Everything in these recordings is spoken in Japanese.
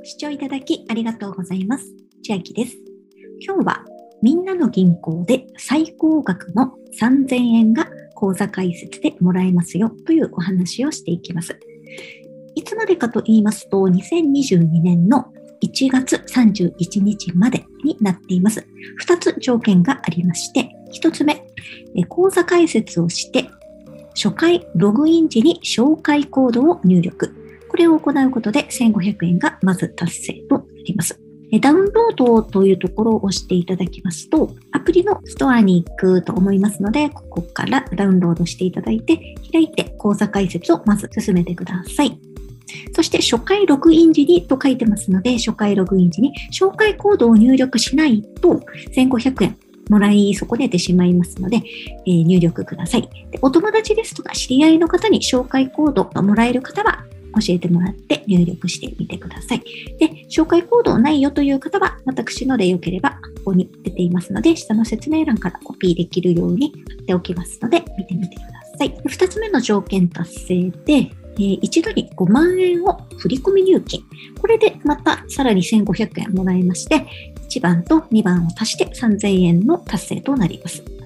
ご視聴いただきありがとうございます。千秋です。今日はみんなの銀行で最高額の3000円が口座開設でもらえますよというお話をしていきます。いつまでかと言いますと、2022年の1月31日までになっています。2つ条件がありまして、1つ目、口座開設をして初回ログイン時に紹介コードを入力。これを行うことで1500円がまず達成となります。ダウンロードというところを押していただきますと、アプリのストアに行くと思いますので、ここからダウンロードしていただいて、開いて口座開設をまず進めてください。そして初回ログイン時にと書いてますので、初回ログイン時に紹介コードを入力しないと1500円もらい損ねてしまいますので、えー、入力くださいで。お友達ですとか知り合いの方に紹介コードがもらえる方は教えてもらって入力してみてください。で、紹介コードないよという方は、私のでよければ、ここに出ていますので、下の説明欄からコピーできるように貼っておきますので、見てみてください。二つ目の条件達成で、えー、一度に5万円を振込入金。これでまたさらに1500円もらえまして、1番と2番を足して3000円の達成となります。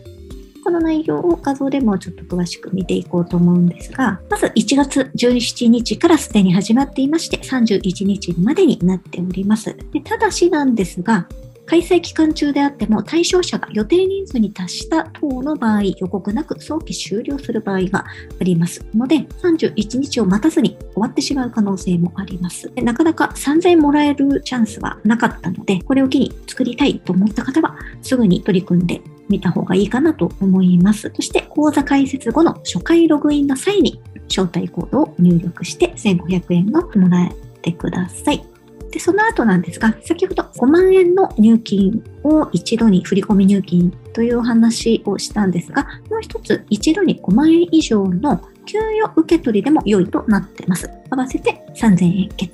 この内容を画像でもちょっと詳しく見ていこうと思うんですが、まず1月17日からすでに始まっていまして、31日までになっております。でただしなんですが、開催期間中であっても対象者が予定人数に達した等の場合、予告なく早期終了する場合がありますので、31日を待たずに終わってしまう可能性もあります。なかなか3000円もらえるチャンスはなかったので、これを機に作りたいと思った方は、すぐに取り組んでみた方がいいかなと思います。そして、講座開設後の初回ログインの際に、招待コードを入力して1500円をもらえてください。で、その後なんですが、先ほど5万円の入金を一度に振り込み入金というお話をしたんですが、もう一つ一度に5万円以上の給与受け取りでも良いとなってます。合わせて3000円ゲッ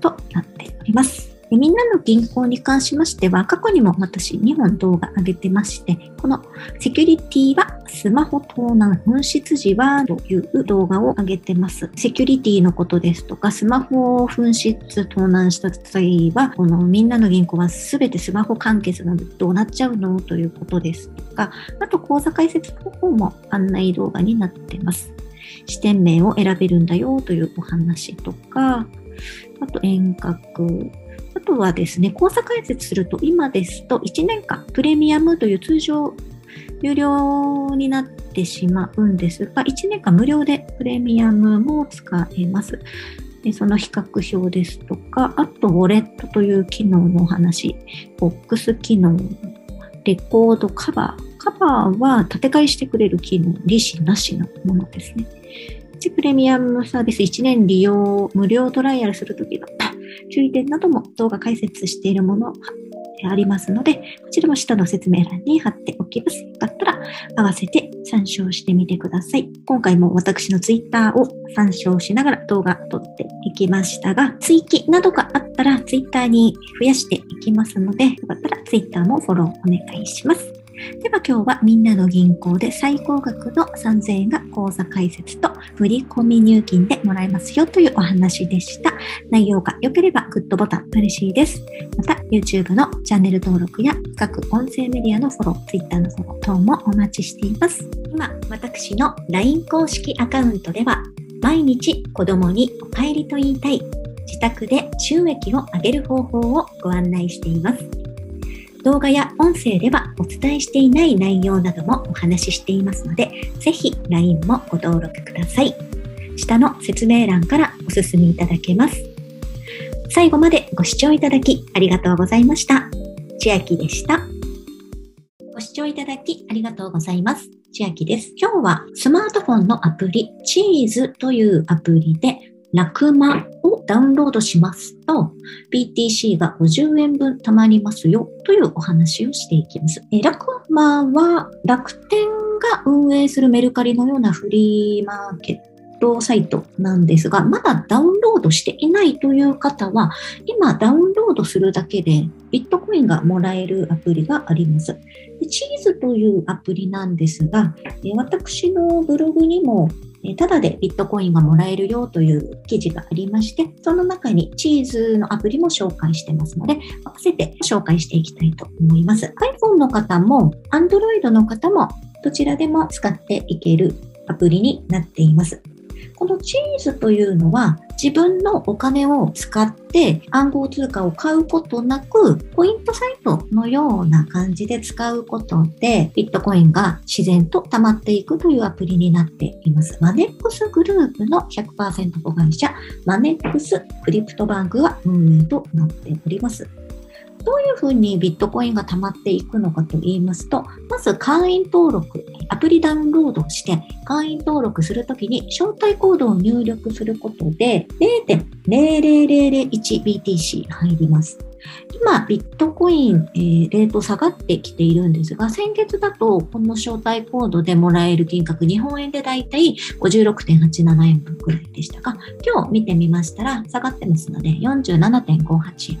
トとなっております。でみんなの銀行に関しましては、過去にも私2本動画上げてまして、このセキュリティはスマホ盗難紛失時はという動画を上げてます。セキュリティのことですとか、スマホを紛失盗難した際は、このみんなの銀行は全てスマホ完結なのでどうなっちゃうのということですとか、あと口座開設方法も案内動画になってます。視点名を選べるんだよというお話とか、あと遠隔、とはですね、交差解説すると、今ですと1年間プレミアムという通常有料になってしまうんですが、1年間無料でプレミアムも使えます。でその比較表ですとか、あと、ウォレットという機能のお話、ボックス機能、レコードカバー。カバーは建て替えしてくれる機能、利子なしのものですね。プレミアムサービス1年利用、無料トライアルするときの注意点なども動画解説しているものありますので、こちらも下の説明欄に貼っておきます。よかったら合わせて参照してみてください。今回も私の Twitter を参照しながら動画撮っていきましたが、追記などがあったら Twitter に増やしていきますので、よかったら Twitter もフォローお願いします。では今日はみんなの銀行で最高額の3000円が口座開設と振込入金でもらえますよというお話でした。内容が良ければグッドボタン嬉しいです。また YouTube のチャンネル登録や各音声メディアのフォロー、Twitter のフォロー等もお待ちしています。今、私の LINE 公式アカウントでは毎日子供にお帰りと言いたい自宅で収益を上げる方法をご案内しています。動画や音声ではお伝えしていない内容などもお話ししていますので、ぜひ LINE もご登録ください。下の説明欄からお進みいただけます。最後までご視聴いただきありがとうございました。千秋でした。ご視聴いただきありがとうございます。千秋です。今日はスマートフォンのアプリ、チーズというアプリでラクマをダウンロードしますと、BTC が50円分貯まりますよというお話をしていきます。えラクマは楽天が運営するメルカリのようなフリーマーケットサイトなんですが、まだダウンロードしていないという方は、今ダウンロードするだけでビットコインがもらえるアプリがあります。でチーズというアプリなんですが、私のブログにもただでビットコインがもらえるよという記事がありまして、その中にチーズのアプリも紹介してますので、合わせて紹介していきたいと思います。iPhone の方も Android の方もどちらでも使っていけるアプリになっています。このチーズというのは自分のお金を使って暗号通貨を買うことなく、ポイントサイトのような感じで使うことで、ビットコインが自然と溜まっていくというアプリになっています。マネックスグループの100%子会社、マネックスクリプトバンクが運営となっております。どういうふうにビットコインが溜まっていくのかと言いますと、まず会員登録、アプリダウンロードして、会員登録するときに招待コードを入力することで 0.00001BTC 入ります。今、ビットコイン、えー、レート下がってきているんですが、先月だと、この招待コードでもらえる金額、日本円でだいたい56.87円分くらいでしたが、今日見てみましたら、下がってますので、47.58円。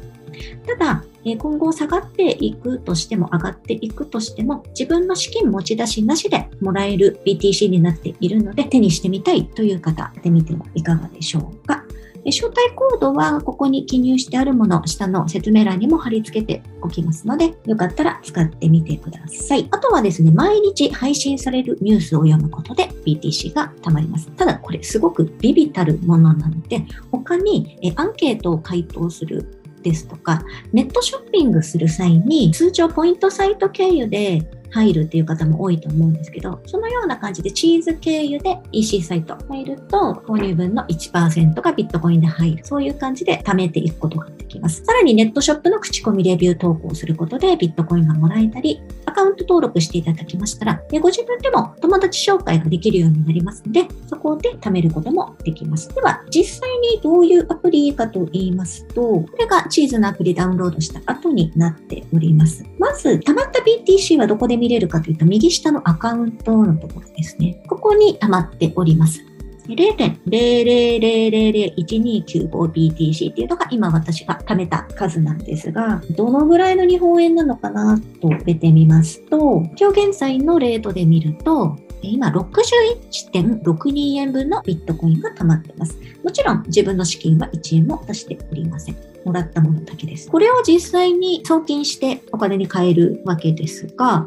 ただ、今後下がっていくとしても上がっていくとしても自分の資金持ち出しなしでもらえる BTC になっているので手にしてみたいという方、やってみてはいかがでしょうか。招待コードはここに記入してあるもの、下の説明欄にも貼り付けておきますので、よかったら使ってみてください。あとはですね、毎日配信されるニュースを読むことで BTC が貯まります。ただこれすごくビビたるものなので、他にアンケートを回答するですとか、ネットショッピングする際に通常ポイントサイト経由で入るっていう方も多いと思うんですけど、そのような感じでチーズ経由で EC サイト入ると、購入分の1%がビットコインで入る。そういう感じで貯めていくことができます。さらにネットショップの口コミレビュー投稿することでビットコインがもらえたり、アカウント登録していただきましたら、ご自分でも友達紹介ができるようになりますので、そこで貯めることもできます。では、実際にどういうアプリかと言いますと、これがチーズのアプリダウンロードした後になっております。まず、溜まった BTC はどこで見れるかというと、右下のアカウントのところですね。ここに溜まっております。0.00001295BTC っていうのが今私が貯めた数なんですが、どのぐらいの日本円なのかなと出てみますと、今日現在のレートで見ると、今61.62円分のビットコインが貯まっています。もちろん自分の資金は1円も出しておりません。もらったものだけです。これを実際に送金してお金に換えるわけですが、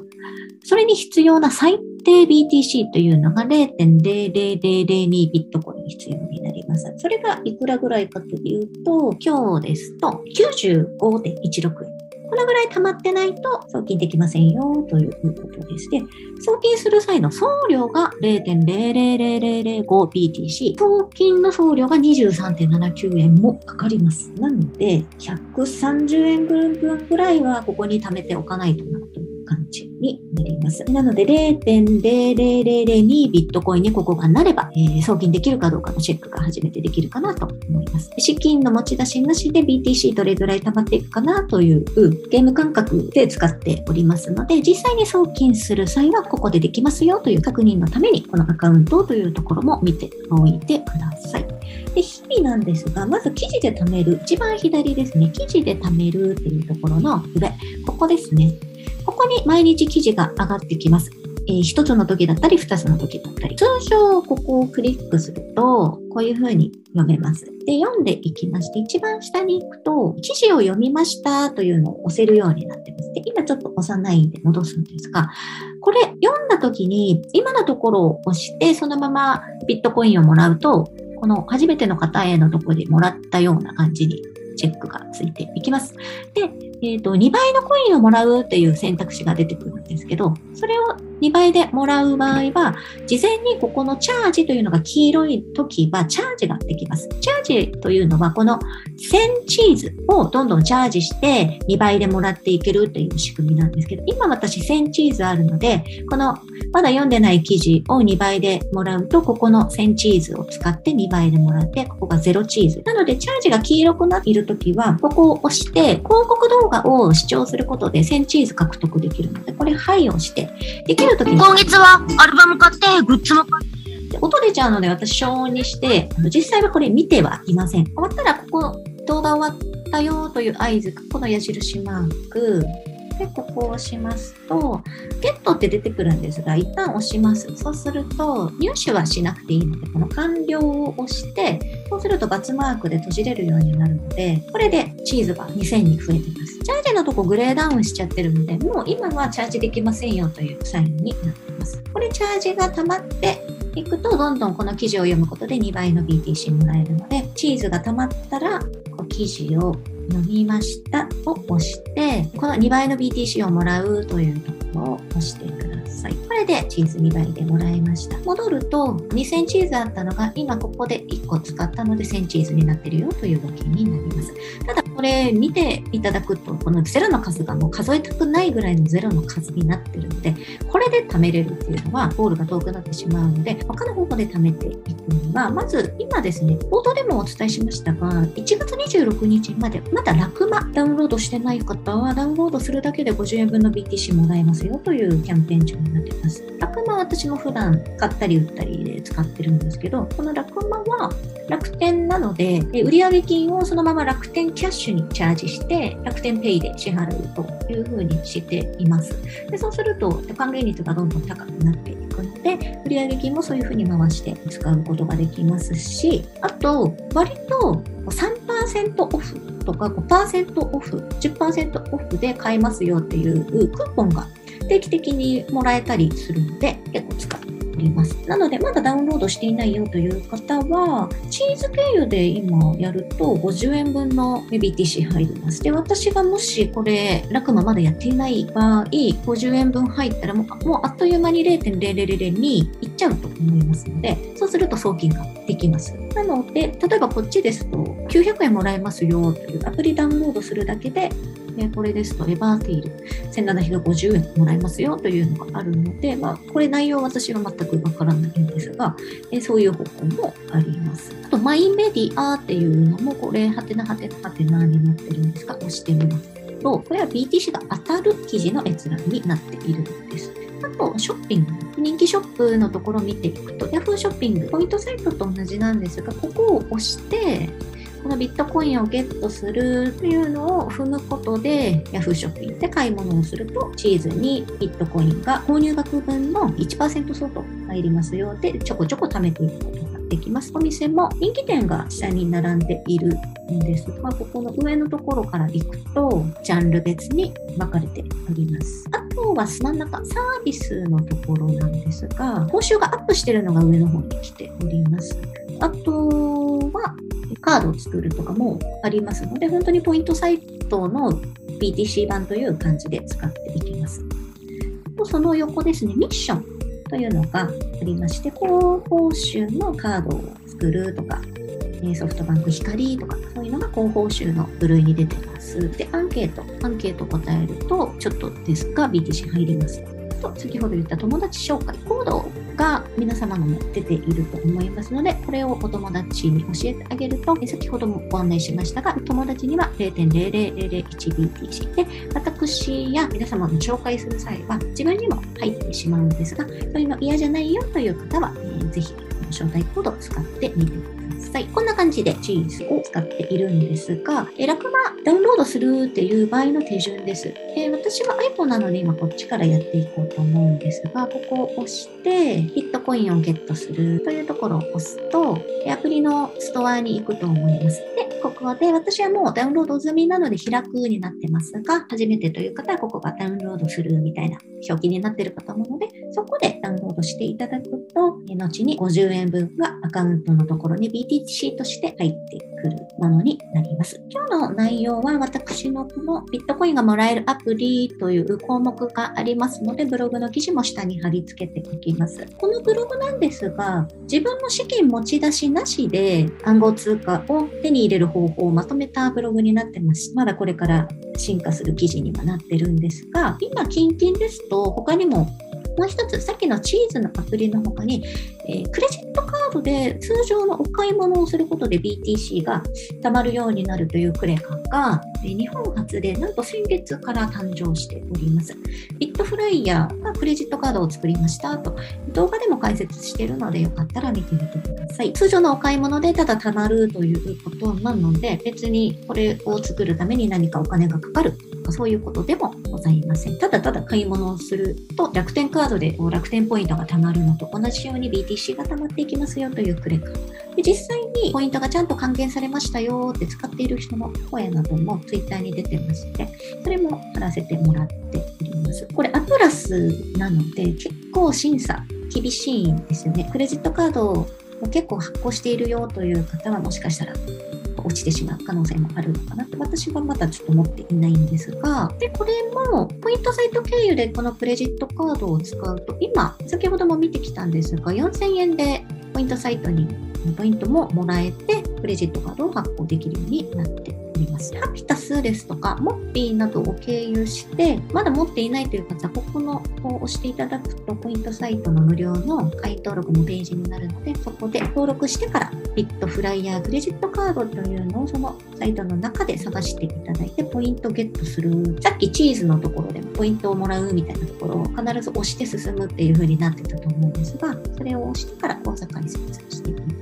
それに必要な最低 BTC というのが0.00002ビットコイン必要になります。それがいくらぐらいかというと、今日ですと95.16円。このぐらい溜まってないと送金できませんよということでして、送金する際の送料が 0.00005BTC、送金の送料が23.79円もかかります。なので、130円分ぐらいはここに貯めておかないとなと感じになります。なので0.0002ビットコインにここがなれば、えー、送金できるかどうかのチェックが初めてできるかなと思います。資金の持ち出しなしで BTC どれぐらい溜まっていくかなというゲーム感覚で使っておりますので、実際に送金する際はここでできますよという確認のためにこのアカウントというところも見ておいてください。で日々なんですが、まず記事で貯める、一番左ですね、記事で貯めるっていうところの上、ここですね。ここに毎日記事が上がってきます。えー、1つの時だったり、2つの時だったり。通常、ここをクリックすると、こういうふうに読めます。で、読んでいきまして、一番下に行くと、記事を読みましたというのを押せるようになってます。で、今ちょっと押さないんで戻すんですが、これ読んだ時に、今のところを押して、そのままビットコインをもらうと、この初めての方へのところでもらったような感じにチェックがついていきます。で、えっ、ー、と、2倍のコインをもらうっていう選択肢が出てくるんですけど、それを2倍でもらう場合は、事前にここのチャージというのが黄色い時はチャージができます。チャージというのはこの1000チーズをどんどんチャージして2倍でもらっていけるという仕組みなんですけど、今私1000チーズあるので、このまだ読んでない記事を2倍でもらうと、ここの1000チーズを使って2倍でもらって、ここが0チーズ。なので、チャージが黄色くなっているときは、ここを押して、広告動画を視聴することで1000チーズ獲得できるので、これ、はいをして、できるときに。今月はアルバム買って、グッズも買って。音出ちゃうので私、消音にして、実際はこれ見てはいません。終わったら、ここ、動画終わったよという合図、この矢印マーク、で、ここを押しますと、ゲットって出てくるんですが、一旦押します。そうすると、入手はしなくていいので、この完了を押して、そうするとバツマークで閉じれるようになるので、これでチーズが2000に増えてます。チャージのとこグレーダウンしちゃってるので、もう今はチャージできませんよというサインになってます。これチャージが溜まっていくと、どんどんこの記事を読むことで2倍の BTC もらえるので、チーズが溜まったら、記事を読みましたを押して、この2倍の BTC をもらうというところを押してください。これでチーズ2倍でもらいました。戻ると2000チーズあったのが今ここで1個使ったので1000チーズになってるよという動きになります。ただこれ見ていただくと、このゼロの数がもう数えたくないぐらいのゼロの数になってるので、これで貯めれるっていうのは、ゴールが遠くなってしまうので、他の方法で貯めていくには、まず今ですね、冒頭でもお伝えしましたが、1月26日まで、まだラクマダウンロードしてない方は、ダウンロードするだけで50円分の BTC もらえますよというキャンペーン中になってます。ラクマは私も普段買ったり売ったりで使ってるんですけど、このラクマは楽天なので、売上金をそのまま楽天キャッシュにチャージして、楽天ペイで支払うというふうにしています。でそうすると、還元率がどんどん高くなっていくので、売上金もそういうふうに回して使うことができますし、あと、割と3%オフとか5%オフ、10%オフで買えますよっていうクーポンが定期的にもらえたりするので、結構使っております。なので、まだダウンロードしていないよという方は、チーズ経由で今やると50円分の BTC 入ります。で、私がもしこれ、ラクマまだやっていない場合、50円分入ったらもうもうあっという間に0.0002いっちゃうと思いますので、そうすると送金ができます。なので、例えばこっちですと900円もらえますよというアプリダウンロードするだけででこれですとエバーティール1750円もらえますよというのがあるので、まあ、これ内容は私は全くわからないんですが、えそういう方法もあります。あと、マイメディアっていうのも、これ、はてなはてなはてなになってるんですが、押してみますと、これは BTC が当たる記事の閲覧になっているんです。あと、ショッピング。人気ショップのところを見ていくと、Yahoo ショッピング、ポイントサイトと同じなんですが、ここを押して、このビットコインをゲットするというのを踏むことで Yahoo ショッピングで買い物をするとチーズにビットコインが購入額分の1%相当入りますよでちょこちょこ貯めていくことができます。お店も人気店が下に並んでいるんですが、ここの上のところから行くとジャンル別に分かれております。あとは真ん中サービスのところなんですが、報酬がアップしてるのが上の方に来ております。あとはカードを作るとかもありますので、本当にポイントサイトの BTC 版という感じで使っていきます。その横ですね、ミッションというのがありまして、高報酬のカードを作るとか、ソフトバンク光とか、そういうのが高報酬の部類に出てます。で、アンケート、アンケート答えると、ちょっとですが BTC 入ります。と、先ほど言った友達紹介、コードが皆様のも出ていると思いますので、これをお友達に教えてあげると、先ほどもご案内しましたが、友達には 0.00001BTC で、私や皆様の紹介する際は自分にも入ってしまうんですが、そういうの嫌じゃないよという方は、えー、ぜひ、招待コードを使ってみてください。さい。こんな感じでチーズを使っているんですが、えラクマダウンロードするっていう場合の手順です。え私は iPhone なので今こっちからやっていこうと思うんですが、ここを押して、ヒットコインをゲットするというところを押すと、アプリのストアに行くと思います。ここで私はもうダウンロード済みなので開くになってますが、初めてという方はここがダウンロードするみたいな表記になっているかと思うので、そこでダウンロードしていただくと、後に50円分がアカウントのところに BTC として入っていく。るものになります。今日の内容は私のこのビットコインがもらえるアプリという項目がありますので、ブログの記事も下に貼り付けておきます。このブログなんですが、自分の資金持ち出しなしで暗号通貨を手に入れる方法をまとめたブログになってます。まだこれから進化する記事にはなってるんですが、今、近々ですと他にももう一つ、さっきのチーズのアプリの他に、えー、クレジットカードで通常のお買い物をすることで BTC が貯まるようになるというクレカが、日本初でなんと先月から誕生しております。ビットフライヤーがクレジットカードを作りましたと、動画でも解説しているのでよかったら見てみてください。通常のお買い物でただ貯まるということなので、別にこれを作るために何かお金がかかるかそういうことでもざいません。ただただ買い物をすると楽天カードで楽天ポイントが貯まるのと同じように BTC が貯まっていきますよというクレカ。で実際にポイントがちゃんと還元されましたよって使っている人の声なども Twitter に出てまして、それも貼らせてもらっております。これアトラスなので結構審査厳しいんですよね。クレジットカードを結構発行しているよという方はもしかしたら落ちてしまう可能性もあるのかなって私はまだちょっと持っていないんですが。でこれもポイントサイト経由でこのクレジットカードを使うと今先ほども見てきたんですが4000円でポイントサイトにポイントももらえてクレジットカードを発行できるようになっております。ハピタスですとか、モッピーなどを経由して、まだ持っていないという方は、ここのを押していただくと、ポイントサイトの無料の会員登録のページになるので、そこで登録してから、ビットフライヤークレジットカードというのをそのサイトの中で探していただいて、ポイントゲットする。さっきチーズのところでもポイントをもらうみたいなところを必ず押して進むっていう風になってたと思うんですが、それを押してから口座開設していきます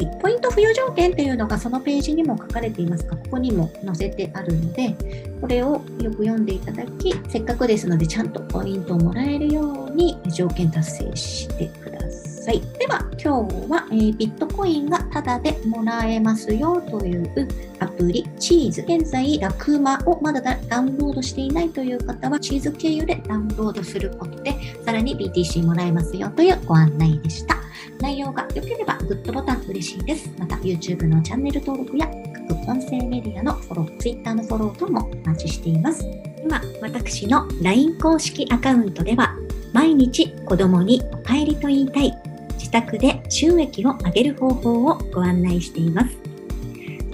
い。ポイント付与条件っていうのがそのページにも書かれていますが、ここにも載せてあるので、これをよく読んでいただき、せっかくですのでちゃんとポイントをもらえるように条件達成してください。では、今日は、えー、ビットコインがタダでもらえますよというアプリ、チーズ。現在、ラクマをまだダウンロードしていないという方は、チーズ経由でダウンロードすることで、さらに BTC もらえますよというご案内でした。内容が良ければグッドボタン嬉しいです。また YouTube のチャンネル登録や各音声メディアのフォロー、Twitter のフォロー等もお待ちしています。今、私の LINE 公式アカウントでは毎日子供にお帰りと言いたい自宅で収益を上げる方法をご案内しています。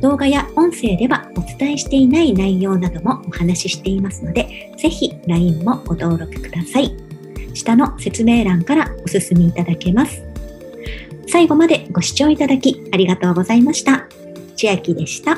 動画や音声ではお伝えしていない内容などもお話ししていますので、ぜひ LINE もご登録ください。下の説明欄からお進みいただけます。最後までご視聴いただきありがとうございました。千秋でした。